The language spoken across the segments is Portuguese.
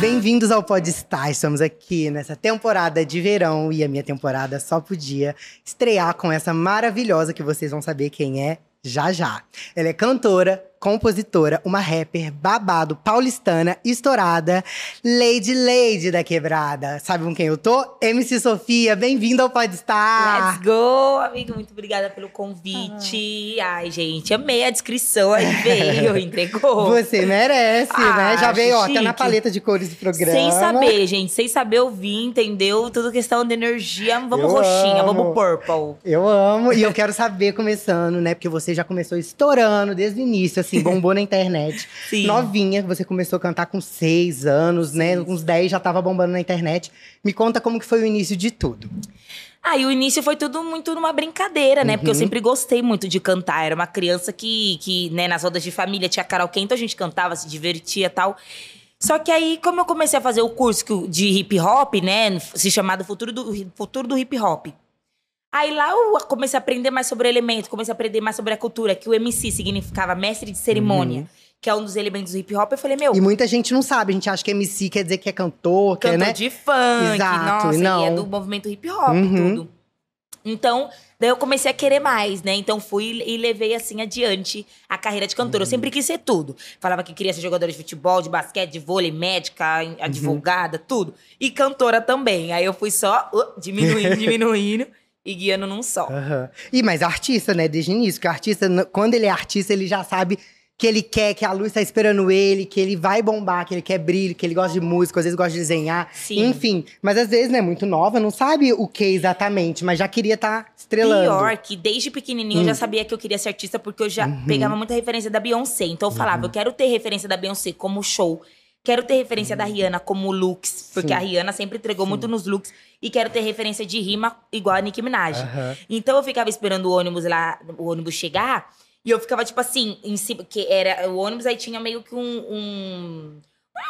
Bem-vindos ao Podstar. Estamos aqui nessa temporada de verão e a minha temporada só podia estrear com essa maravilhosa que vocês vão saber quem é já já. Ela é cantora, compositora, uma rapper babado, paulistana, estourada, Lady Lady da Quebrada. Sabe com quem eu tô? MC Sofia, bem-vinda ao Podstar. Let's go, amigo. Muito obrigada pelo convite. Ah. Ai, gente, amei a descrição. Aí veio, entregou. Você merece, ah, né? Já veio, ó, tá na paleta de cores do programa. Sem saber, gente. Sem saber ouvir, entendeu? Tudo questão de energia. Vamos eu roxinha, amo. vamos purple. Eu amo. e eu quero saber, começando, né? Porque você já começou estourando desde o início, assim, bombou na internet. Sim. Novinha, você começou a cantar com seis anos, né? Com uns dez já tava bombando na internet. Me conta como que foi o início de tudo. Ah, e o início foi tudo muito numa brincadeira, né? Uhum. Porque eu uhum. sempre gostei muito de cantar. Era uma criança que, que né, nas rodas de família tinha karaokê, então a gente cantava, se divertia e tal. Só que aí, como eu comecei a fazer o curso de hip hop, né? Se chamado Futuro do, Futuro do Hip Hop. Aí lá eu comecei a aprender mais sobre elementos, comecei a aprender mais sobre a cultura, que o MC significava mestre de cerimônia. Uhum. Que é um dos elementos do hip hop, eu falei, meu. E muita gente não sabe, a gente acha que MC quer dizer que é cantor, que é, cantor né? de funk, Exato, nossa, não. e é do movimento hip hop uhum. tudo. Então, daí eu comecei a querer mais, né? Então fui e levei assim adiante a carreira de cantora. Uhum. Eu sempre quis ser tudo. Falava que queria ser jogadora de futebol, de basquete, de vôlei, médica, uhum. advogada, uhum. tudo. E cantora também. Aí eu fui só uh, diminuindo, diminuindo e guiando num só. Uhum. E mas artista, né, desde o início, que o artista, quando ele é artista, ele já sabe que ele quer, que a luz está esperando ele, que ele vai bombar, que ele quer brilho, que ele gosta de música, às vezes gosta de desenhar. Sim. Enfim. Mas às vezes, né, muito nova, não sabe o que exatamente, mas já queria estar tá estrelando. Pior que desde pequenininho hum. eu já hum. sabia que eu queria ser artista, porque eu já uhum. pegava muita referência da Beyoncé. Então eu falava, uhum. eu quero ter referência da Beyoncé como show. Quero ter referência da Rihanna como looks, porque Sim. a Rihanna sempre entregou Sim. muito nos looks. E quero ter referência de rima igual a Nicki Minaj. Uhum. Então eu ficava esperando o ônibus lá, o ônibus chegar. E eu ficava, tipo assim, em cima, que era o ônibus, aí tinha meio que um, um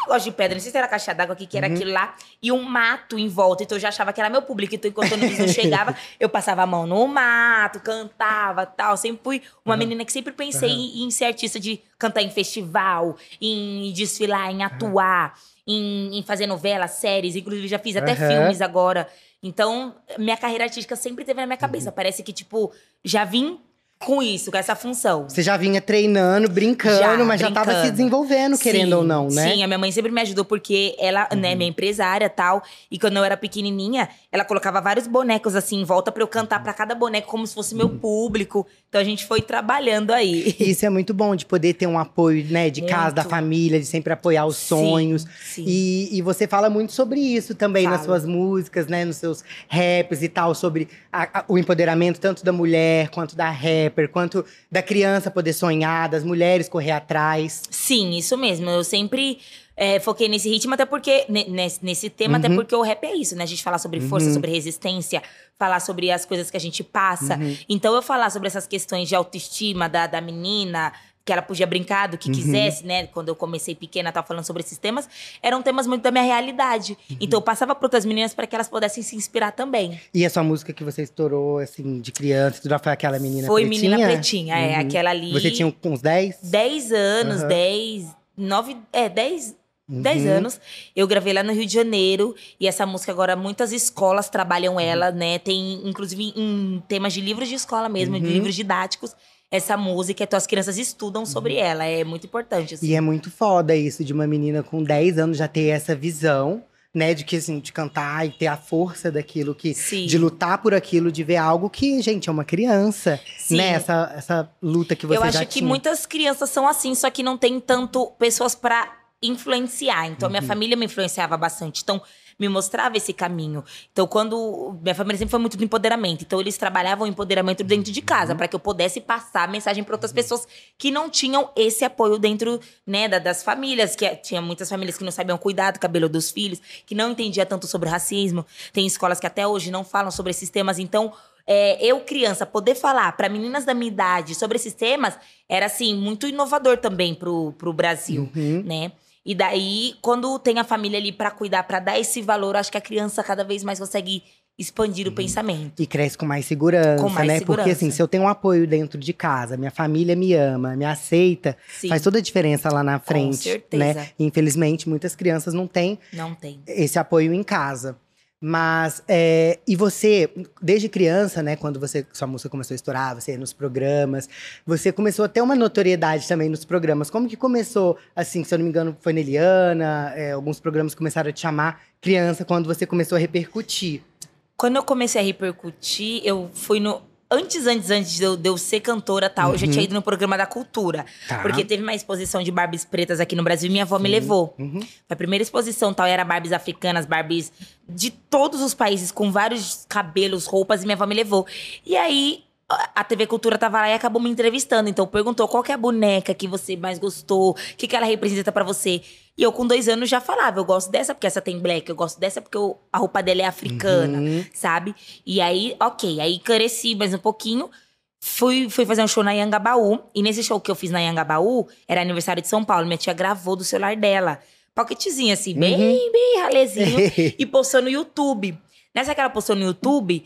negócio de pedra, não sei se era caixa d'água aqui, que era uhum. aquilo lá, e um mato em volta. Então eu já achava que era meu público. Então, enquanto o não chegava, eu passava a mão no mato, cantava tal. Sempre fui uma uhum. menina que sempre pensei uhum. em, em, ser artista de cantar em festival, em desfilar, em atuar, em, em, fazer novelas, séries. Inclusive, já fiz até filmes agora. Então, minha carreira artística sempre teve na minha cabeça. Parece que, tipo, já vim com isso, com essa função. Você já vinha treinando, brincando, já, mas brincando. já estava se desenvolvendo, querendo sim, ou não, né? Sim, a minha mãe sempre me ajudou porque ela, né, uhum. né, minha empresária tal. E quando eu era pequenininha, ela colocava vários bonecos assim em volta para eu cantar para cada boneco como se fosse meu uhum. público. Então a gente foi trabalhando aí. Isso é muito bom de poder ter um apoio, né, de muito. casa, da família, de sempre apoiar os sonhos. Sim, sim. E, e você fala muito sobre isso também Falo. nas suas músicas, né, nos seus raps e tal, sobre a, a, o empoderamento tanto da mulher quanto da rap rapper, quanto da criança poder sonhar, das mulheres correr atrás. Sim, isso mesmo. Eu sempre é, foquei nesse ritmo, até porque. Nesse, nesse tema, uhum. até porque o rap é isso, né? A gente falar sobre força, uhum. sobre resistência, falar sobre as coisas que a gente passa. Uhum. Então, eu falar sobre essas questões de autoestima da, da menina, que ela podia brincar do que uhum. quisesse, né? Quando eu comecei pequena, tava falando sobre esses temas, eram temas muito da minha realidade. Uhum. Então eu passava para outras meninas para que elas pudessem se inspirar também. E a sua música que você estourou, assim, de criança, tudo foi aquela menina foi pretinha? Foi menina pretinha, é, uhum. é, aquela ali. Você tinha uns 10? 10 anos, 10, 9, é, 10, Uhum. 10 anos. Eu gravei lá no Rio de Janeiro. E essa música agora, muitas escolas trabalham ela, né? Tem, inclusive, em temas de livros de escola mesmo, uhum. de livros didáticos essa música, então as crianças estudam sobre uhum. ela. É muito importante. Assim. E é muito foda isso de uma menina com 10 anos já ter essa visão. Né, de que assim, de cantar e ter a força daquilo que Sim. de lutar por aquilo, de ver algo que, gente, é uma criança, Sim. né? Essa, essa luta que você Eu acho que muitas crianças são assim, só que não tem tanto pessoas para influenciar. Então, uhum. a minha uhum. família me influenciava bastante. Então, me mostrava esse caminho. Então, quando. Minha família sempre foi muito do empoderamento. Então, eles trabalhavam o empoderamento dentro de casa, uhum. para que eu pudesse passar a mensagem para outras pessoas que não tinham esse apoio dentro, né, das famílias. Que tinha muitas famílias que não sabiam cuidar do cabelo dos filhos, que não entendia tanto sobre racismo. Tem escolas que até hoje não falam sobre esses temas. Então, é, eu, criança, poder falar para meninas da minha idade sobre esses temas era, assim, muito inovador também pro, pro Brasil, uhum. né? E daí, quando tem a família ali para cuidar, para dar esse valor, acho que a criança cada vez mais consegue expandir o pensamento. E cresce com mais segurança, Com mais né? segurança. Porque assim, se eu tenho um apoio dentro de casa, minha família me ama, me aceita, Sim, faz toda a diferença lá na frente, certeza. né? E, infelizmente, muitas crianças não têm não tem. esse apoio em casa. Mas, é, e você, desde criança, né, quando você, sua música começou a estourar, você ia nos programas, você começou a ter uma notoriedade também nos programas. Como que começou, assim, se eu não me engano, foi na Eliana, é, alguns programas começaram a te chamar criança quando você começou a repercutir. Quando eu comecei a repercutir, eu fui no. Antes, antes, antes de eu, de eu ser cantora tal, eu já Uhum. tinha ido no programa da cultura. Tá. Porque teve uma exposição de Barbies pretas aqui no Brasil e minha avó me Sim. levou. Uhum. Foi a primeira exposição tal, e era Barbies africanas, Barbies de todos os países, com vários cabelos, roupas, e minha avó me levou. E aí, a TV Cultura tava lá e acabou me entrevistando. Então, perguntou qual é a boneca que você mais gostou, o que, que ela representa pra você. E eu, com dois anos, já falava: eu gosto dessa porque essa tem black, eu gosto dessa porque eu- a roupa dela é africana, Uhum. sabe? E aí, ok, aí cresci mais um pouquinho. Fui, fui fazer um show na Yangabaú. E nesse show que eu fiz na Yangabaú, era aniversário de São Paulo. Minha tia gravou do celular dela. Pocketzinho, assim, bem, Uhum. bem ralezinho. e postou no YouTube. Nessa que ela postou no YouTube,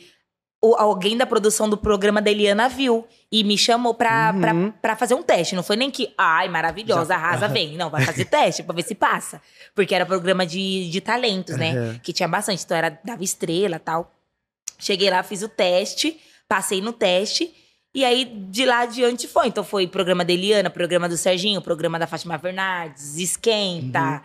alguém da produção do programa da Eliana viu. E me chamou pra, Uhum. pra, pra fazer um teste. Não foi nem que, ai, maravilhosa, Já- arrasa, vem. Não, vai fazer teste pra ver se passa. Porque era programa de, de talentos, né? Uhum. Que tinha bastante. Então era, dava estrela tal. Cheguei lá, fiz o teste, passei no teste. E aí, de lá adiante foi. Então, foi programa da Eliana, programa do Serginho, programa da Fátima Bernardes, Esquenta. Uhum.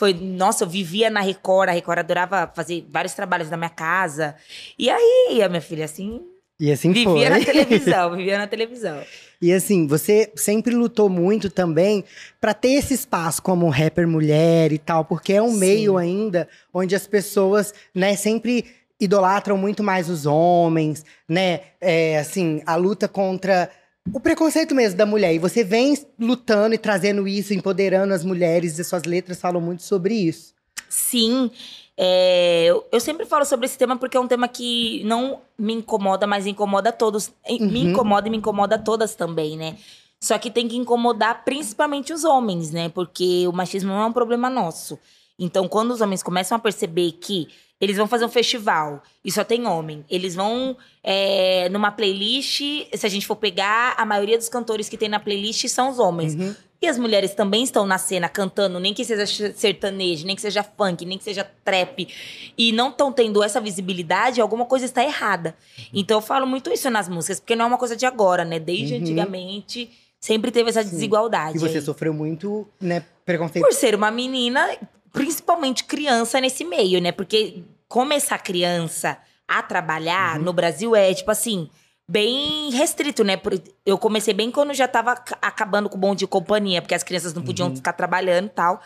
Foi, nossa, eu vivia na Record. A Record adorava fazer vários trabalhos na minha casa. E aí, a minha filha, assim, E assim vivia foi. na televisão, vivia na televisão. E assim, você sempre lutou muito também pra ter esse espaço como rapper mulher e tal, porque é um Sim. meio ainda onde as pessoas, né, sempre idolatram muito mais os homens, né? É, assim, a luta contra o preconceito mesmo da mulher. E você vem lutando e trazendo isso, empoderando as mulheres, e suas letras falam muito sobre isso. Sim, é, eu, sempre falo sobre esse tema porque é um tema que não me incomoda, mas incomoda todos. E Me Uhum. incomoda e me incomoda todas também, né? Só que tem que incomodar principalmente os homens, né? Porque o machismo não é um problema nosso. Então, quando os homens começam a perceber que eles vão fazer um festival e só tem homem, eles vão é, numa playlist, se a gente for pegar, a maioria dos cantores que tem na playlist são os homens. Uhum. E as mulheres também estão na cena cantando, nem que seja sertanejo, nem que seja funk, nem que seja trap, e não estão tendo essa visibilidade, alguma coisa está errada. Então eu falo muito isso nas músicas, porque não é uma coisa de agora, né? Desde Uhum. antigamente sempre teve essa Sim. desigualdade. E você aí. sofreu muito, né, preconceito. Por ser uma menina, principalmente criança nesse meio, né? Porque começar criança a trabalhar Uhum. no Brasil é, tipo assim, bem restrito, né? Eu comecei bem quando já tava ac- acabando com o bom de companhia, porque as crianças não podiam Uhum. ficar trabalhando e tal.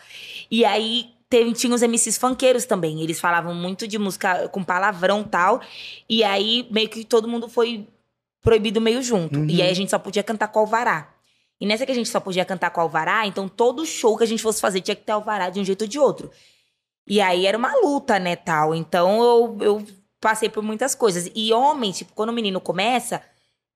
E aí teve, tinha os MCs funkeiros também. Eles falavam muito de música com palavrão e tal. E aí meio que todo mundo foi proibido meio junto. Uhum. E aí a gente só podia cantar com alvará. E nessa que a gente só podia cantar com alvará, então todo show que a gente fosse fazer tinha que ter alvará de um jeito ou de outro. E aí era uma luta, né, tal. Então eu, eu passei por muitas coisas. E homem, tipo, quando o menino começa,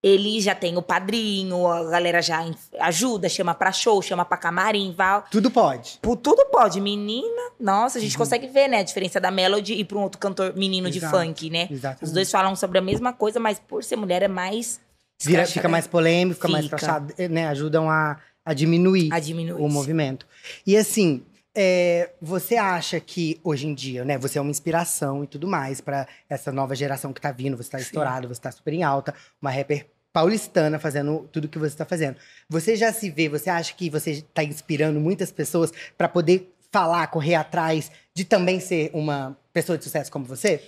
ele já tem o padrinho, a galera já ajuda, chama pra show, chama pra camarim, vai. Tudo pode. Por tudo pode. Menina, nossa, a gente consegue ver, né, a diferença da Melody e pra um outro cantor menino de Exato. funk, né? Exatamente. Os dois falam sobre a mesma coisa, mas por ser mulher é mais. Vira, fica mais polêmico, fica, mais crachado, né? Ajudam a, a diminuir a diminuir. o movimento. E assim, é, você acha que hoje em dia, né, você é uma inspiração e tudo mais pra essa nova geração que tá vindo, você tá Sim. estourado, você tá super em alta, uma rapper paulistana fazendo tudo que você tá fazendo. Você já se vê, você acha que você tá inspirando muitas pessoas pra poder falar, correr atrás de também ser uma pessoa de sucesso como você?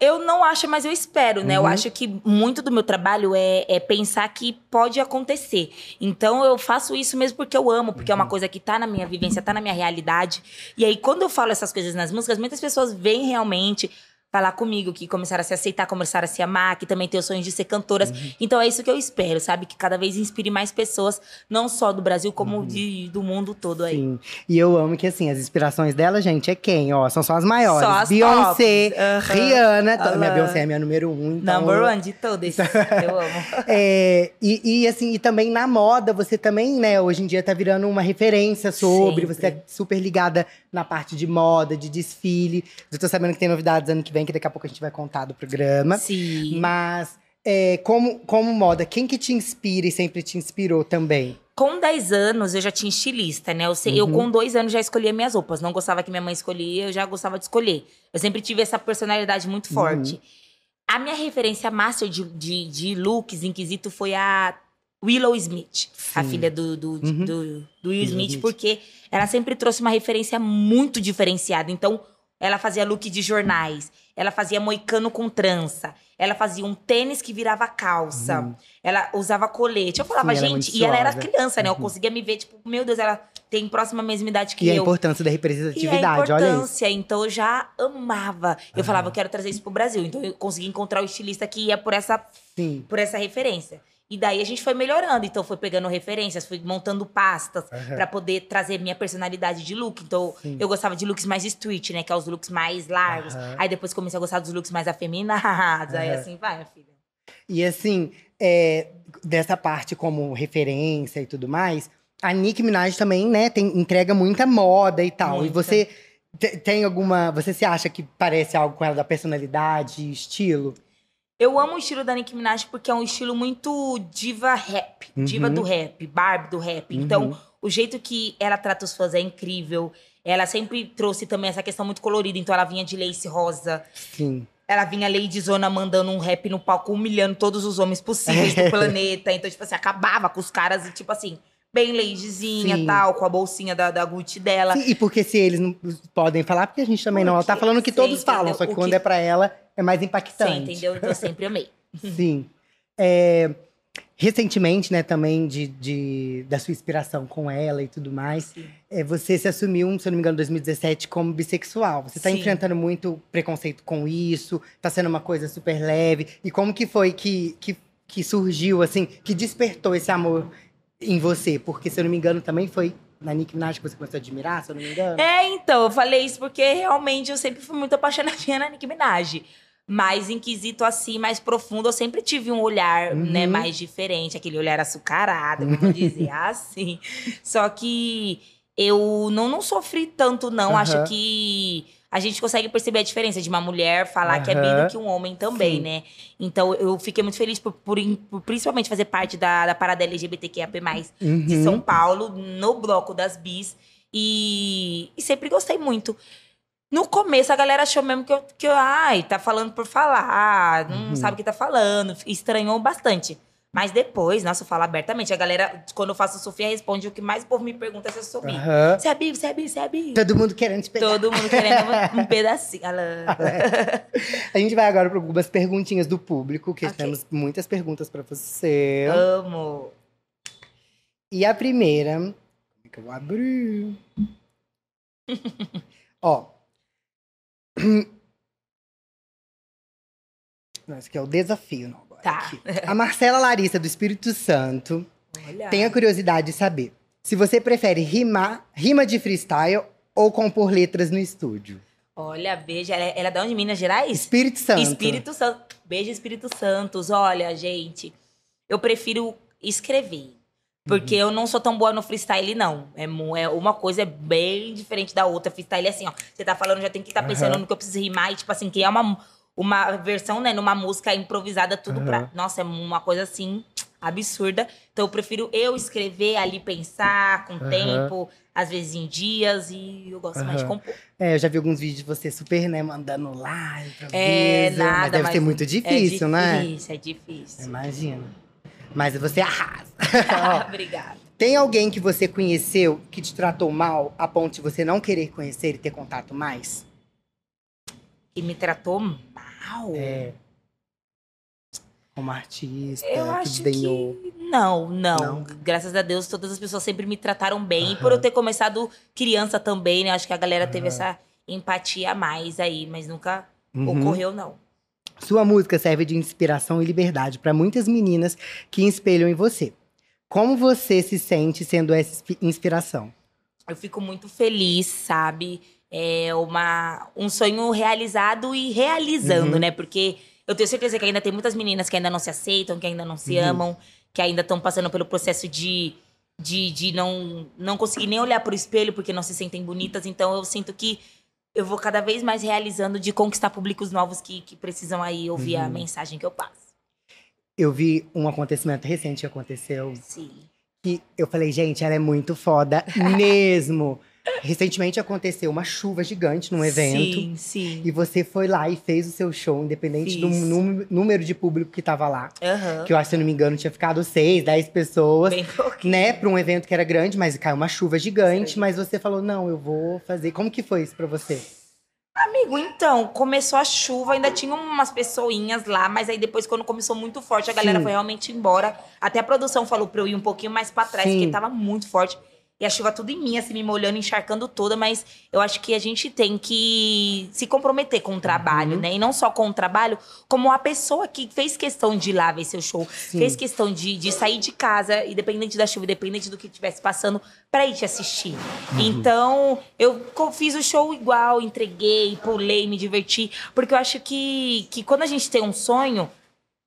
Eu não acho, mas eu espero, né? Eu Uhum. acho que muito do meu trabalho é, é pensar que pode acontecer. Então eu faço isso mesmo porque eu amo, porque é Uhum. uma coisa que tá na minha vivência, tá na minha realidade. E aí, quando eu falo essas coisas nas músicas, muitas pessoas veem realmente. Falar comigo, que começaram a se aceitar, começaram a se amar, que também tem o sonho de ser cantoras. Uhum. Então é isso que eu espero, sabe? Que cada vez inspire mais pessoas, não só do Brasil, como uhum. de, do mundo todo aí. Sim. E eu amo que, assim, as inspirações dela, gente, é quem? Ó, são só as maiores. Só as Beyoncé, uhum. Rihanna. Minha Beyoncé é minha número um. Então... Number one de todas. eu amo. É, e, e, assim, e também na moda, você também, né, hoje em dia tá virando uma referência sobre. Sempre. Você é super ligada na parte de moda, de desfile. Eu tô sabendo que tem novidades ano que vem, que daqui a pouco a gente vai contar do programa. Sim. Mas, é, como, como moda, quem que te inspira e sempre te inspirou também? Com 10 anos, eu já tinha estilista, né? Eu, sei, uhum. eu com dois anos já escolhia minhas roupas. Não gostava que minha mãe escolhia, eu já gostava de escolher. Eu sempre tive essa personalidade muito uhum. forte. A minha referência master de, de, de looks em quesito foi a Willow Smith, Sim. a filha do, do, uhum. do, do Will Smith, porque ela sempre trouxe uma referência muito diferenciada. Então, ela fazia look de jornais, ela fazia moicano com trança, ela fazia um tênis que virava calça, uhum. ela usava colete. Eu falava, Sim, gente, e ela era criança, né? Eu uhum. conseguia me ver, tipo, meu Deus, ela tem próxima mesma idade que e eu. E a importância da representatividade, olha a importância, então eu já amava. Eu uhum. falava, eu quero trazer isso pro Brasil. Então eu consegui encontrar o estilista que ia por essa, Sim. por essa referência. E daí a gente foi melhorando. Então, foi pegando referências, fui montando pastas uhum. para poder trazer minha personalidade de look. Então, Sim. eu gostava de looks mais street, né? Que é os looks mais largos. Uhum. Aí depois comecei a gostar dos looks mais afeminados. Uhum. Aí assim vai, minha filha. E assim, é, dessa parte como referência e tudo mais, a Nicki Minaj também, né, tem, entrega muita moda e tal. Muita. E você tem alguma. Você se acha que parece algo com ela da personalidade, estilo? Eu amo o estilo da Nicki Minaj porque é um estilo muito diva rap. Uhum. Diva do rap, Barbie do rap. Uhum. Então, o jeito que ela trata os fãs é incrível. Ela sempre trouxe também essa questão muito colorida. Então, ela vinha de lace rosa. Sim. Ela vinha Lady Zona mandando um rap no palco, humilhando todos os homens possíveis do planeta. Então, tipo assim, acabava com os caras e, tipo assim, bem ladyzinha e tal, com a bolsinha da, da Gucci dela. Sim, e porque se eles não podem falar, porque a gente também porque não. Ela tá falando que todos falam, só que quando que... é pra ela, é mais impactante. Sim, entendeu? Então eu sempre amei. Sim. É, recentemente, né, também de, de, da sua inspiração com ela e tudo mais, é, você se assumiu, se eu não me engano, em 2017 como bissexual. Você está enfrentando muito preconceito com isso, está sendo uma coisa super leve. E como que foi que, que, que surgiu, assim, que despertou esse amor em você? Porque, se eu não me engano, também foi na Nicki Minaj que você começou a admirar, se eu não me engano? É, então, eu falei isso porque realmente eu sempre fui muito apaixonadinha na Nicki Minaj. Mas em quesito assim, mais profundo, eu sempre tive um olhar, uhum. né, mais diferente, aquele olhar açucarado, vamos dizer assim. Só que eu não, não sofri tanto, não. Uhum. Acho que a gente consegue perceber a diferença de uma mulher falar uhum. que é bi do que um homem também, Sim. né? Então eu fiquei muito feliz por, por, por, principalmente fazer parte da, da parada LGBTQIAP+, uhum. de São Paulo, no bloco das bis. E, e sempre gostei muito. No começo, a galera achou mesmo que eu, que eu ai, tá falando por falar, não uhum. sabe o que tá falando. Estranhou bastante. Mas depois, nossa, eu falo abertamente. A galera, quando eu faço Sofia, responde o que mais o povo me pergunta é se eu sou bi. Uhum. Você é bi, você é bi, você é bi. Todo mundo querendo te pegar. Todo mundo querendo um pedacinho. a gente vai agora para algumas perguntinhas do público, que okay. temos muitas perguntas para você. Amo. E a primeira, como é que eu vou abrir? Ó. Esse aqui é o desafio, não. Tá. A Marcela Larissa, do Espírito Santo, Olha. tem a curiosidade de saber se você prefere rimar, rima de freestyle ou compor letras no estúdio. Olha, beijo. Ela, é, ela é da onde? Minas Gerais? Espírito Santo. Espírito Santo. Beijo, Espírito Santos. Olha, gente, eu prefiro escrever. Porque uhum. eu não sou tão boa no freestyle, não. É, é uma coisa é bem diferente da outra. Freestyle é assim, ó. Você tá falando, já tem que estar tá pensando uhum. no que eu preciso rimar. E, tipo assim, criar uma, uma versão, né, numa música improvisada, tudo uhum. pra. Nossa, é uma coisa assim absurda. Então eu prefiro eu escrever ali, pensar com uhum. tempo, às vezes em dias, e eu gosto uhum. mais de compor. É, eu já vi alguns vídeos de você super, né, mandando lá, É, nada, mas deve mas ser muito difícil, é né? É difícil, é difícil. Imagina. Mas você arrasa. Obrigada. Tem alguém que você conheceu que te tratou mal a ponto de você não querer conhecer e ter contato mais? Que me tratou mal? É. Como artista, eu acho que não, não, não, Graças a Deus, todas as pessoas sempre me trataram bem. Uhum. E por eu ter começado criança também, né? Acho que a galera uhum. teve essa empatia a mais aí, mas nunca Uhum. Ocorreu, não. Sua música serve de inspiração e liberdade para muitas meninas que espelham em você. Como você se sente sendo essa inspi- inspiração? Eu fico muito feliz, sabe? É uma, um sonho realizado e realizando, Uhum. né? Porque eu tenho certeza que ainda tem muitas meninas que ainda não se aceitam, que ainda não se Uhum. amam, que ainda estão passando pelo processo de, de, de não, não conseguir nem olhar pro espelho porque não se sentem bonitas. Então eu sinto que eu vou cada vez mais realizando de conquistar públicos novos que, que precisam aí ouvir a Uhum. mensagem que eu passo. Eu vi um acontecimento recente que aconteceu Sim. que eu falei, gente, ela é muito foda mesmo. Recentemente aconteceu uma chuva gigante num evento. Sim, sim. E você foi lá e fez o seu show, independente do Fiz. nú- número de público que tava lá. Aham. Que eu acho, se eu não me engano, tinha ficado seis, dez pessoas. Bem pouquinho. Né, pra um evento que era grande, mas caiu uma chuva gigante. Sim. Mas você falou, não, eu vou fazer. Como que foi isso pra você? Amigo, então, começou a chuva, ainda tinha umas pessoinhas lá, mas aí depois, quando começou muito forte, a galera Sim. foi realmente embora. Até a produção falou pra eu ir um pouquinho mais pra trás, Sim. porque tava muito forte. E a chuva tudo em mim, assim, me molhando, encharcando toda, mas eu acho que a gente tem que se comprometer com o trabalho, Uhum. né? E não só com o trabalho, como a pessoa que fez questão de ir lá ver seu show, Sim. fez questão de, de sair de casa, independente da chuva, independente do que estivesse passando, pra ir te assistir. Uhum. Então, eu fiz o show igual, entreguei, pulei, me diverti. Porque eu acho que, que quando a gente tem um sonho,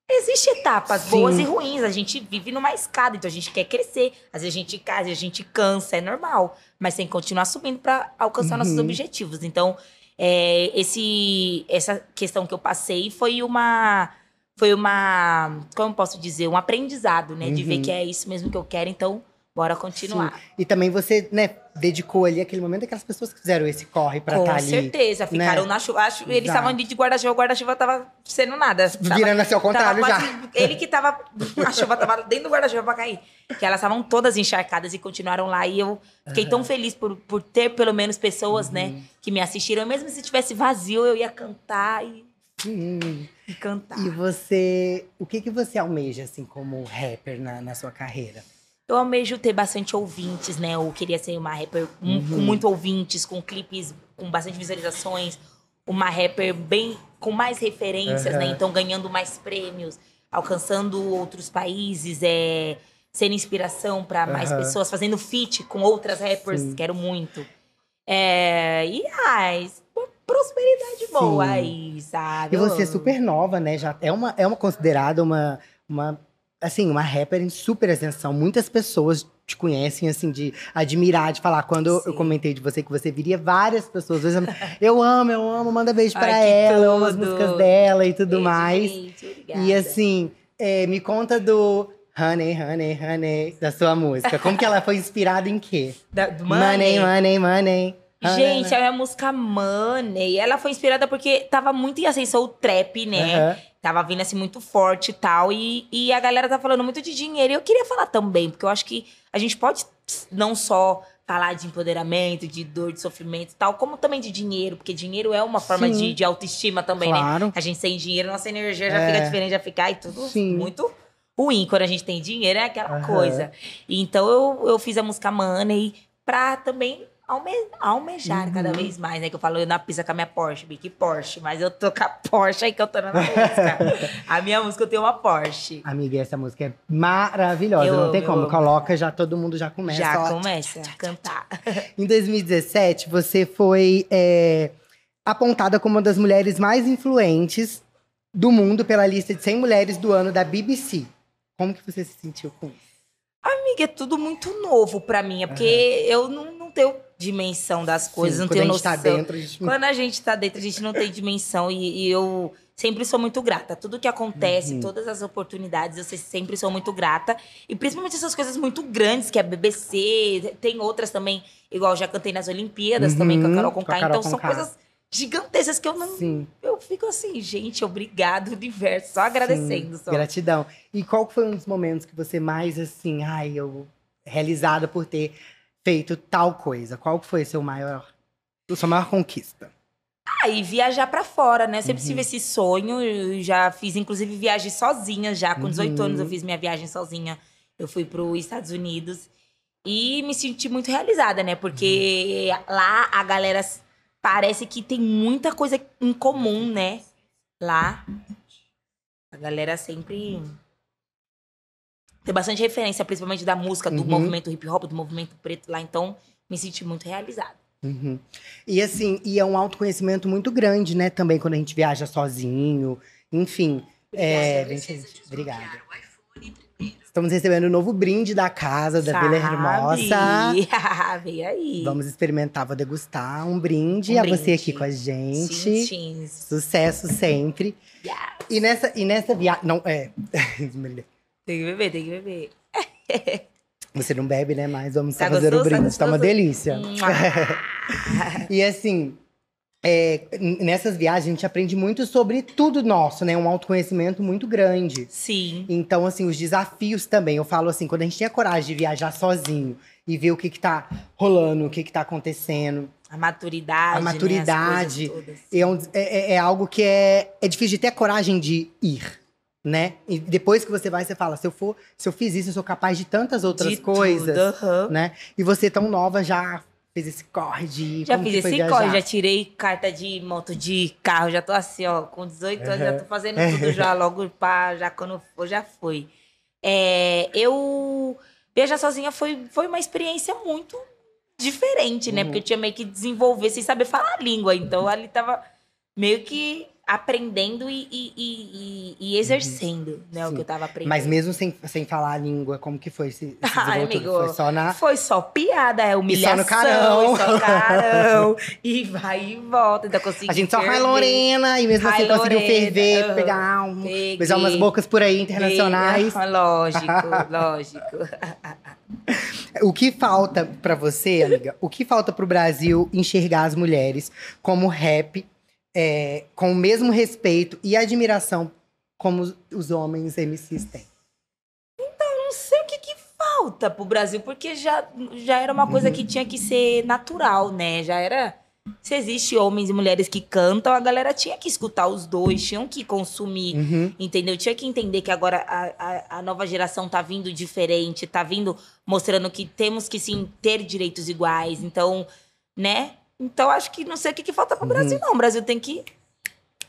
existem etapas Sim. boas e ruins. A gente vive numa escada, então a gente quer crescer. Às vezes a gente cai, às vezes a gente cansa, é normal. Mas tem que continuar subindo pra alcançar nossos Uhum. objetivos. Então, é, esse, essa questão que eu passei foi uma. Foi uma. Como eu posso dizer? Um aprendizado, né? De ver Uhum. que é isso mesmo que eu quero, então bora continuar. E também você, né, dedicou ali aquele momento aquelas pessoas que fizeram esse corre pra Com estar ali. certeza, ficaram né? na chuva. Acho- Eles Exato. estavam ali de guarda-chuva, o guarda-chuva tava sendo nada. Tava- Virando assim ao contrário já. quase- Ele que tava. A chuva tava dentro do guarda-chuva pra cair. Que elas estavam todas encharcadas e continuaram lá. E eu fiquei tão feliz por, por ter pelo menos pessoas, né, Uhum. que me assistiram. Mesmo se tivesse vazio, eu ia cantar e, Hum. e cantar. E você, o que que você almeja assim como rapper na, na sua carreira? Eu almejo ter bastante ouvintes, né? Eu queria ser uma rapper mu- com Uhum. muito ouvintes, com clipes com bastante visualizações, uma rapper bem com mais referências, né? Aham. Então ganhando mais prêmios, alcançando outros países, é sendo inspiração para mais pessoas, fazendo feat com outras rappers, Sim. quero muito. É, e ai, prosperidade boa Sim. aí, sabe? E você é super nova, né? Já é uma, é uma considerada uma, uma, assim, uma rapper em super ascensão. Muitas pessoas te conhecem, assim, de admirar, de falar. Quando eu- eu Sim. comentei de você que você viria várias pessoas. vezes, eu amo, eu amo, manda beijo que ela, eu amo as tudo. músicas dela e tudo Beijo, mais. gente. E assim, é, me conta do Honey, Honey, Honey, da sua música. Como que ela foi inspirada em quê? Da- do Money, money, money. Gente, a minha música Money, ela foi inspirada porque tava muito em ascensão o trap, né? Tava vindo assim muito forte e tal. E, e a galera tá falando muito de dinheiro. E eu queria falar também, porque eu acho que a gente pode não só falar de empoderamento, de dor, de sofrimento e tal, como também de dinheiro, porque dinheiro é uma forma de, de autoestima também, né? Claro. A gente sem dinheiro, nossa energia já É. fica diferente, já fica e tudo Sim. muito ruim. Quando a gente tem dinheiro, é aquela Aham. coisa. Então eu, eu fiz a música Money pra também alme, almejar cada Uhum. vez mais, né? Que eu falo, eu na pista com a minha Porsche, Big Porsche, mas eu tô com a Porsche aí cantando na música. a minha música eu tenho uma Porsche. Amiga, essa música é maravilhosa. Eu não tem como. eu. Coloca, já todo mundo já começa. Já ó. começa a cantar. Em 2017, você foi é, apontada como uma das mulheres mais influentes do mundo pela lista de 100 mulheres do ano da BBC. Como que você se sentiu com isso? Amiga, é tudo muito novo pra mim, é porque eu não, não tenho dimensão das coisas, Sim, não quando tenho a gente tá noção. dentro, a gente Quando a gente tá dentro, a gente não tem dimensão e, e eu sempre sou muito grata. Tudo que acontece, Uhum. todas as oportunidades, eu se- sempre sou muito grata. E principalmente essas coisas muito grandes, que é a BBC, tem outras também, igual já cantei nas Olimpíadas também com a Uhum, Carol com a Conká. Carol Então são Conká. coisas gigantescas que eu não. Sim. Eu fico assim, gente, obrigado, universo, só agradecendo. Sim, Só. Gratidão. E qual foi um dos momentos que você mais, assim, ai, eu. realizada por ter feito tal coisa? Qual foi seu maior. sua maior conquista? Ah, e viajar pra fora, né? Sempre Uhum. tive esse sonho. Eu já fiz, inclusive, viagem sozinha já. Com 18 Uhum. anos eu fiz minha viagem sozinha. Eu fui para Estados Unidos. E me senti muito realizada, né? Porque Uhum. lá a galera parece que tem muita coisa em comum, né? Lá. A galera sempre. Tem bastante referência, principalmente da música, do Uhum. movimento hip hop, do movimento preto lá. Então, me senti muito realizada. Uhum. E assim, e é um autoconhecimento muito grande, né? Também quando a gente viaja sozinho. Enfim. É, vem, gente. Obrigada. Estamos recebendo o novo brinde da casa da Vila Hermosa. Vem aí. Vamos experimentar, vou degustar um brinde. Um a você brinde. aqui com a gente. Sim. Sucesso sempre. Yes. E nessa, e nessa viagem. Não, é. Tem que beber, tem que beber. Você não bebe, né? Mas vamos Tá só fazer o gostoso? Tá brinde. Tá uma gostoso? delícia. E assim, é, nessas viagens a gente aprende muito sobre tudo nosso, né? Um autoconhecimento muito grande. Sim. Então, assim, os desafios também. Eu falo assim, quando a gente tem a coragem de viajar sozinho e ver o que, que tá rolando, o que, que tá acontecendo, A maturidade. A maturidade. Né? Coisas todas. é, um- é- é- é algo que é, é difícil de ter a coragem de ir. Né? E depois que você vai, você fala: se eu for, se eu fiz isso, eu sou capaz de tantas outras De coisas. tudo, aham. né? E você, tão nova, já fez esse corre de. Já fiz esse corre, já tirei carta de moto de carro, já tô assim, ó, com 18 anos, já tô fazendo Uhum. tudo já logo pá, já quando for, já foi. É, eu viajar sozinha foi, foi uma experiência muito diferente, né? Uhum. Porque eu tinha meio que desenvolver sem saber falar a língua. Então ali tava meio que aprendendo e, e, e- e- e exercendo, né? O Uhum. Sim. que eu tava aprendendo. Mas mesmo sem, sem falar a língua, como que foi esse, esse Ai, amigo, Foi só na. Foi só piada, é humilhação. no carão. e só carão. e vai e volta. Ainda consegui A gente só vai. Lorena e mesmo assim conseguiu ferver, aham. pegar um, Peguei. beijar umas bocas por aí internacionais. Peguei. Lógico, lógico. O que falta pra você, amiga? O que falta pro Brasil enxergar as mulheres como rap, é, com o mesmo respeito e admiração como os, homens MCs têm? Não sei o que, que falta pro Brasil, porque já, já era uma coisa que tinha que ser natural, né? Já era. Se existe homens e mulheres que cantam, a galera tinha que escutar os dois, tinham que consumir Uhum. Entendeu? Tinha que entender que agora a, a, a nova geração tá vindo diferente, tá vindo mostrando que temos que sim ter direitos iguais. Então, né? Então acho que não sei o que, que falta pro Brasil, não. O Brasil tem que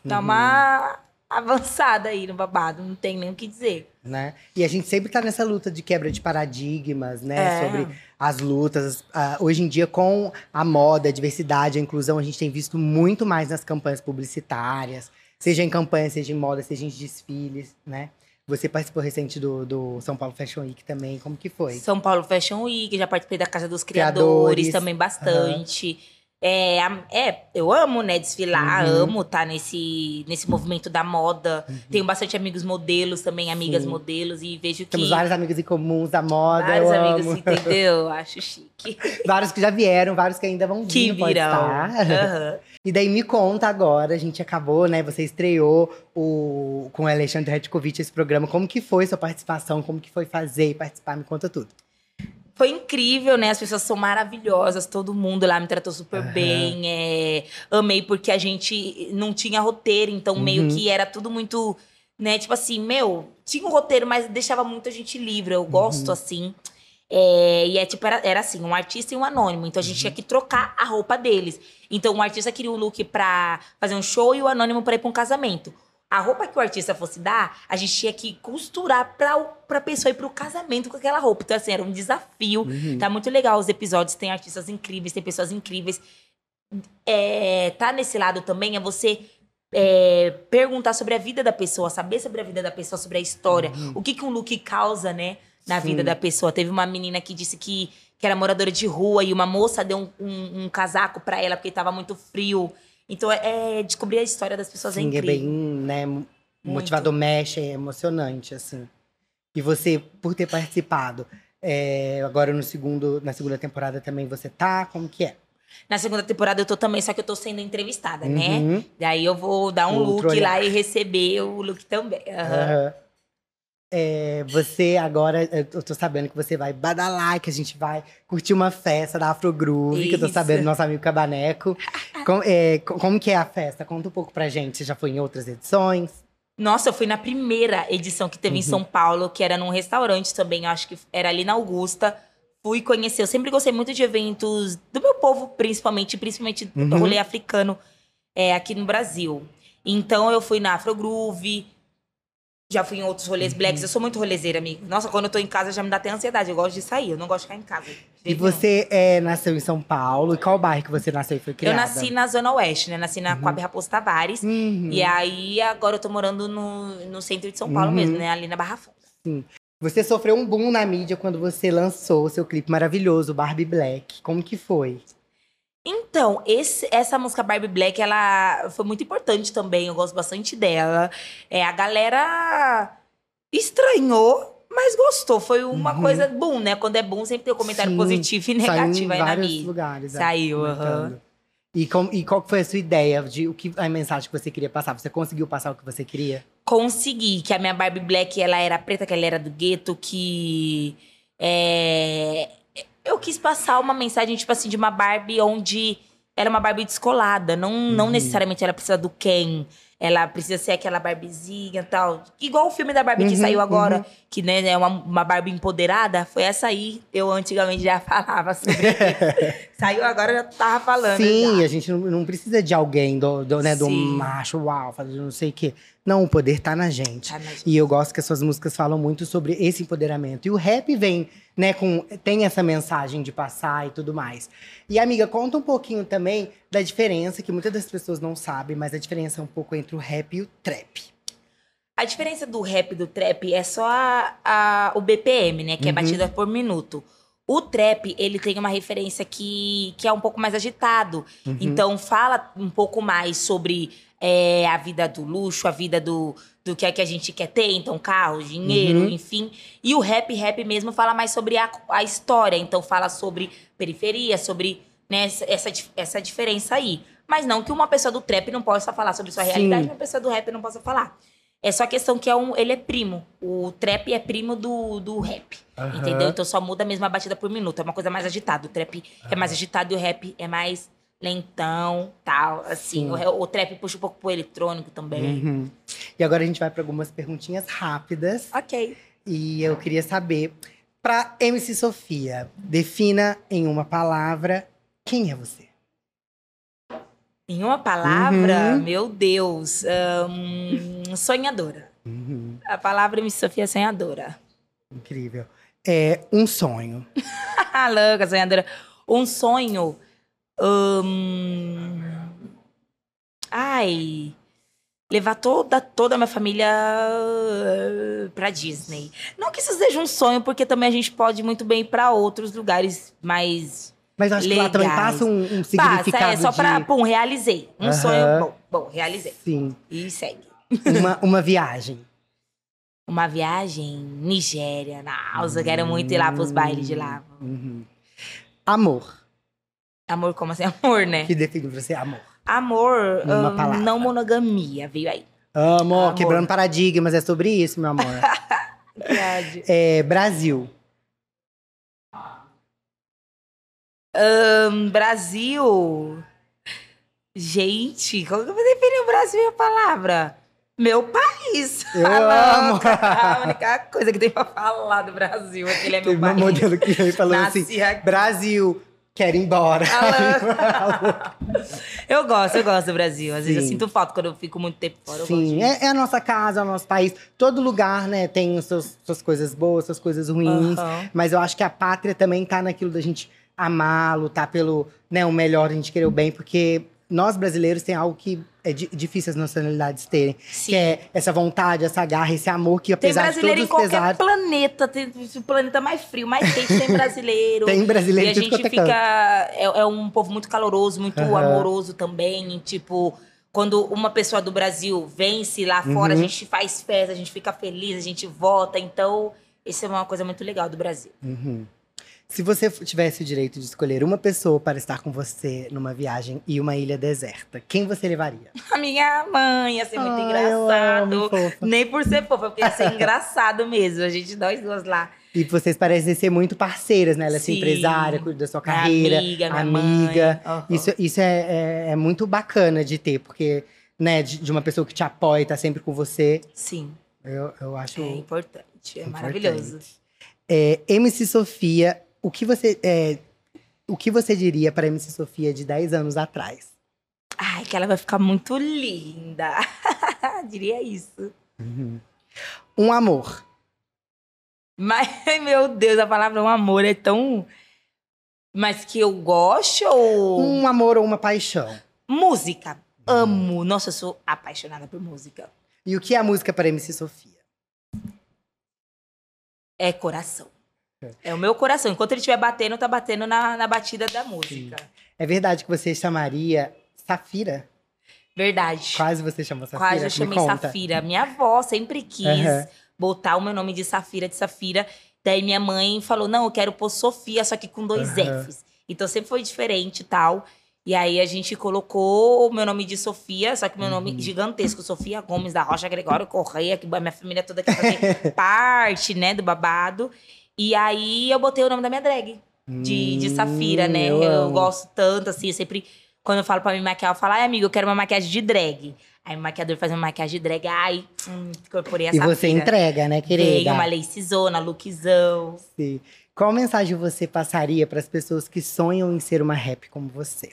dar uma avançada aí no babado, não tem nem o que dizer. né? E a gente sempre tá nessa luta de quebra de paradigmas, né? É. Sobre as lutas. Ah, hoje em dia, com a moda, a diversidade, a inclusão, a gente tem visto muito mais nas campanhas publicitárias. Seja em campanha, seja em moda, seja em desfiles, né? Você participou recente do, do São Paulo Fashion Week também. Como que foi? São Paulo Fashion Week, já participei da Casa dos Criadores. Criadores, também bastante. É, é, eu amo, né, desfilar, Uhum. amo estar nesse, nesse movimento da moda. Tenho bastante amigos modelos também, amigas Sim. modelos, e vejo que Temos vários amigos em comuns da moda. vários amigos, amo. entendeu? Acho chique. Vários que já vieram, vários que ainda vão vir. Que virão. Aham. E daí me conta agora, a gente acabou, né? Você estreou o, com o Alexandre Redkovic esse programa. Como que foi sua participação? Como que foi fazer e participar? Me conta tudo. Foi incrível, né? As pessoas são maravilhosas, todo mundo lá me tratou super Aham. bem. é, Amei porque a gente não tinha roteiro, então meio Uhum. que era tudo muito, né? Tipo assim, meu, tinha um roteiro, mas deixava muito a gente livre. Eu Uhum. gosto assim. É, e é tipo, era, era assim, um artista e um anônimo. Então a gente tinha que trocar a roupa deles. Então o artista queria um look pra fazer um show e o anônimo pra ir pra um casamento. A roupa que o artista fosse dar, a gente tinha que costurar pra, o- pra pessoa ir pro casamento com aquela roupa. Então, assim, era um desafio. Uhum. Tá muito legal os episódios, tem artistas incríveis, tem pessoas incríveis. É, tá nesse lado também é você é, perguntar sobre a vida da pessoa, saber sobre a vida da pessoa, sobre a história. O que, que um look causa, né, na Sim. vida da pessoa. Teve uma menina que disse que, que era moradora de rua e uma moça deu um, um- um casaco pra ela porque tava muito frio. Então, é, é descobrir a história das pessoas é Sim, é incrível. bem, né? Motivador mexe, é emocionante, assim. E você, por ter participado, é, agora no segundo, na segunda temporada também você tá? Como que é? Na segunda temporada eu tô também, só que eu tô sendo entrevistada, né? Uhum. Daí eu vou dar um Outro look olhar. lá e receber o look também. Aham. Aham. É, você agora, eu tô sabendo que você vai badalar, que a gente vai curtir uma festa da Afro Groove, que eu tô Isso. sabendo, nosso amigo Cabaneco. Com- é, co- como que é a festa? Conta um pouco pra gente. Você já foi em outras edições? Nossa, eu fui na primeira edição que teve em Uhum. São Paulo, que era num restaurante também, acho que era ali na Augusta. fui conhecer. Eu sempre gostei muito de eventos do meu povo, principalmente, principalmente Uhum. do rolê africano é, aqui no Brasil. Então eu fui na Afro Groove, já fui em outros rolês Uhum. blacks. Eu sou muito rolezeira, amigo. Nossa, quando eu tô em casa já me dá até ansiedade. Eu gosto de sair, eu não gosto de ficar em casa. E você é, nasceu em São Paulo. E qual bairro que você nasceu e foi Eu criada? nasci na Zona Oeste, né? Nasci na Coab Raposo Tavares. Uhum. E aí, agora eu tô morando no, no centro de São Paulo Uhum. mesmo, né? Ali na Barra Funda. Você sofreu um boom na mídia quando você lançou o seu clipe maravilhoso, Barbie Black. Como que foi? Então, esse- essa música Barbie Black, ela foi muito importante também. Eu gosto bastante dela. É, a galera estranhou, mas gostou. Foi uma Uhum. coisa boom, né? Quando é boom, sempre tem um comentário Sim, positivo e negativo aí na mídia. lugares. é, Saiu, aham. E, com- e qual foi a sua ideia de o que a mensagem que você queria passar? Você conseguiu passar o que você queria? consegui que a minha Barbie Black ela era preta, que ela era do gueto, que é, eu quis passar uma mensagem tipo assim de uma Barbie onde ela é uma Barbie descolada, não, não Uhum. necessariamente ela precisa do Ken. Ela precisa ser aquela Barbiezinha e tal. Igual o filme da Barbie que Uhum, saiu agora, uhum. que né, é uma, uma Barbie empoderada. Foi essa aí. Eu antigamente já falava sobre. Saiu agora, eu já tava falando. Sim, já. a gente não, não precisa de alguém, do, do, né, do macho, uau, fazer não sei o quê. Não, o poder tá na gente. Tá na gente. E eu gosto que as suas músicas falam muito sobre esse empoderamento. E o rap vem, né, com. tem essa mensagem de passar e tudo mais. E, amiga, conta um pouquinho também da diferença, que muitas das pessoas não sabem, mas a diferença é um pouco entre o rap e o trap. A diferença do rap e do trap é só a, a- o BPM, né? Que é Uhum. batida por minuto. O trap, ele tem uma referência que, que é um pouco mais agitado. Uhum. Então, fala um pouco mais sobre é, a vida do luxo, a vida do, do que é que a gente quer ter. Então, carro, dinheiro, Uhum. enfim. E o rap, rap mesmo, fala mais sobre a, a história. Então, fala sobre periferia, sobre né, essa, essa, dif- essa diferença aí. Mas não que uma pessoa do trap não possa falar sobre sua Sim. realidade, uma pessoa do rap não possa falar. É só questão que é um, ele é primo. O trap é primo do, do rap. Aham. Entendeu? Então só muda a mesma batida por minuto. É uma coisa mais agitada. O trap é mais agitado e o rap é mais lentão, tal, assim. Sim. O, o trap puxa um pouco pro eletrônico também. Uhum. E agora a gente vai para algumas perguntinhas rápidas. Ok. E eu queria saber, pra MC Sofia, defina em uma palavra quem é você. Em uma palavra, Uhum. meu Deus, ahn, sonhadora. Uhum. A palavra me Sofia é sonhadora. Incrível. É um sonho. Louca, sonhadora. Um sonho. Ai. Levar toda, toda a minha família ah, pra Disney. Não que isso seja um sonho, porque também a gente pode muito bem ir pra outros lugares mais. Mas acho que lá também Legais. passa um, um significado Passa, é só pra. de... Pum, realizei. Um Aham. sonho. Bom, bom, realizei. Sim, E segue. uma, uma viagem. Uma viagem, Nigéria, nossa, eu quero muito ir lá pros bailes de lá. Uhum. Amor. Amor, como assim? Amor, né? Que define pra você amor. Amor, palavra. não monogamia, veio aí. Amor, Amor. quebrando paradigmas, é sobre isso, meu amor. é, Brasil. Ahn, Brasil. Gente, como que eu vou definir o Brasil em uma palavra? Meu país. Eu Ah, amo. A única coisa que tem pra falar do Brasil é que ele é meu Teve uma país. modelo que falou Nasci assim: aqui. Brasil, quero ir embora. Eu gosto, eu gosto do Brasil. Às vezes eu Sim. sinto falta quando eu fico muito tempo fora. Sim, é, é a nossa casa, é o nosso país. Todo lugar, né, tem seus, suas coisas boas, suas coisas ruins. Aham. Mas eu acho que a pátria também tá naquilo da gente amar, lutar pelo né, o melhor, a gente querer o bem, porque nós brasileiros tem algo que é di- difícil as nacionalidades terem. Sim. Que é essa vontade, essa garra, esse amor que, Tem apesar de brasileiro todos em os qualquer pesares, planeta. Tem, o planeta mais frio, mais quente, tem brasileiro. tem brasileiro E a em gente é fica. É, é um povo muito caloroso, muito Aham. amoroso também. Tipo, quando uma pessoa do Brasil vence lá fora, a Uhum. gente faz festa, a gente fica feliz, a gente vota. Então, isso é uma coisa muito legal do Brasil. Uhum. Se você tivesse o direito de escolher uma pessoa para estar com você numa viagem e uma ilha deserta, quem você levaria? A minha mãe ia ser muito Ai, amo, engraçado. fofa. Nem por ser fofa, porque ia ser engraçado mesmo. A gente, nós duas lá. E vocês parecem ser muito parceiras, né? Ela é Sim. empresária, cuida da sua Minha carreira. amiga, minha amiga. mãe. Aham. Isso, isso é, é, é muito bacana de ter, porque, né, de, de uma pessoa que te apoia e tá sempre com você. Sim, Eu, eu acho. é importante. É importante. maravilhoso. É, MC Sofia, o que você, é, o que você diria para MC Sofia de 10 anos atrás? Ai, que ela vai ficar muito linda. diria isso. Uhum. Um amor. Mas, meu Deus, a palavra um amor é tão. Mas que eu gosto ou. Um amor ou uma paixão? Música. Amo. Nossa, eu sou apaixonada por música. E o que é a música para MC Sofia? É coração. É o meu coração. Enquanto ele estiver batendo, tá batendo na, na batida da música. Sim. É verdade que você chamaria Safira? Verdade. Quase você chamou Safira. Quase eu chamei Safira. Minha avó sempre quis uhum. botar o meu nome de Safira, de Safira. Daí minha mãe falou: não, eu quero pôr Sofia, só que com dois uhum. Fs. Então sempre foi diferente e tal. E aí a gente colocou o meu nome de Sofia, só que meu uhum. nome gigantesco, Sofia Gomes da Rocha Gregório Correia, que minha família toda quer fazer parte, né, do babado. E aí eu botei o nome da minha drag, de, de Safira, né? Eu, eu gosto tanto, assim, eu sempre quando eu falo pra me maquiar, eu falo, ai, amigo, eu quero uma maquiagem de drag. Aí o maquiador faz uma maquiagem de drag, ai, hum, incorporei essa E você entrega, né, querida? Veio uma lacezona, lookzão. Sim. Qual mensagem você passaria para as pessoas que sonham em ser uma rap como você?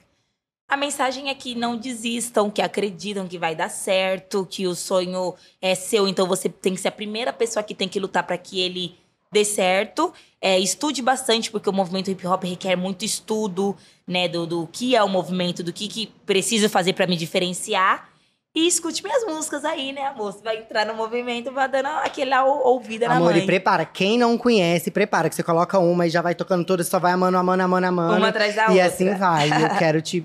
A mensagem é que não desistam, que acreditam que vai dar certo, que o sonho é seu, então você tem que ser a primeira pessoa que tem que lutar para que ele dê certo. É, estude bastante, porque o movimento hip hop requer muito estudo, né? Do, do que é o movimento, do que, que preciso fazer para me diferenciar. E escute minhas músicas aí, né, amor? Você vai entrar no movimento, vai dando aquele ouvido na Amor, mãe. e prepara. Quem não conhece, prepara. Que você coloca uma e já vai tocando todas, só vai amando, amando, amando, amando. Uma atrás da e outra. E assim vai. Eu quero te,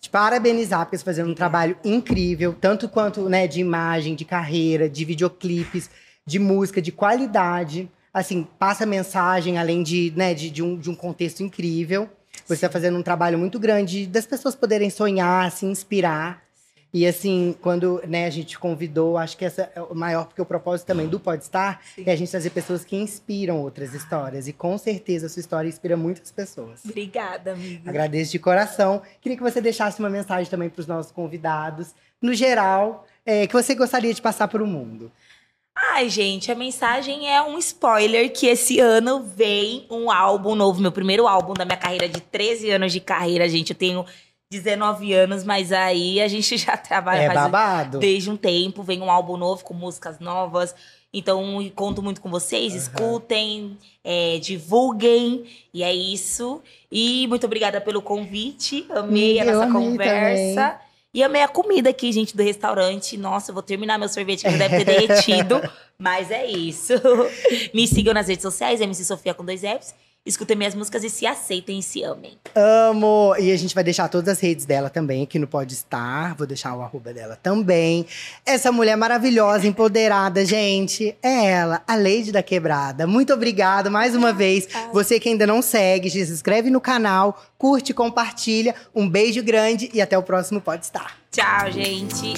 te parabenizar, porque você tá fazendo um trabalho incrível. Tanto quanto, né, de imagem, de carreira, de videoclipes, de música, de qualidade assim, passa mensagem, além de, né, de, de, um, de um contexto incrível. Você está fazendo um trabalho muito grande das pessoas poderem sonhar, se inspirar. E assim, quando né, a gente convidou, acho que essa é o maior, porque o propósito também do Podstar Sim. é a gente trazer pessoas que inspiram outras histórias. E com certeza a sua história inspira muitas pessoas. Obrigada, amiga. Agradeço de coração. Queria que você deixasse uma mensagem também para os nossos convidados, no geral, é, que você gostaria de passar para o mundo. Ai, gente, a mensagem é um spoiler que esse ano vem um álbum novo, meu primeiro álbum da minha carreira de 13 anos de carreira, gente. Eu tenho 19 anos, mas aí a gente já trabalha é babado. desde um tempo. Vem um álbum novo com músicas novas. Então, conto muito com vocês. Uhum. Escutem, é, divulguem. E é isso. E muito obrigada pelo convite. Amei a nossa conversa. Também. E amei a comida aqui, gente, do restaurante. Nossa, eu vou terminar meu sorvete que deve ter derretido. Mas é isso. Me sigam nas redes sociais, MC Sofia com dois Fs. Escutem minhas músicas e se aceitem e se amem. Amo! E a gente vai deixar todas as redes dela também aqui no Pode Estar. Vou deixar o arroba dela também. Essa mulher maravilhosa, empoderada, gente. É ela, a Lady da Quebrada. Muito obrigada mais uma vez. Você que ainda não segue, se inscreve no canal, curte, compartilha. Um beijo grande e até o próximo Pode Estar. Tchau, gente.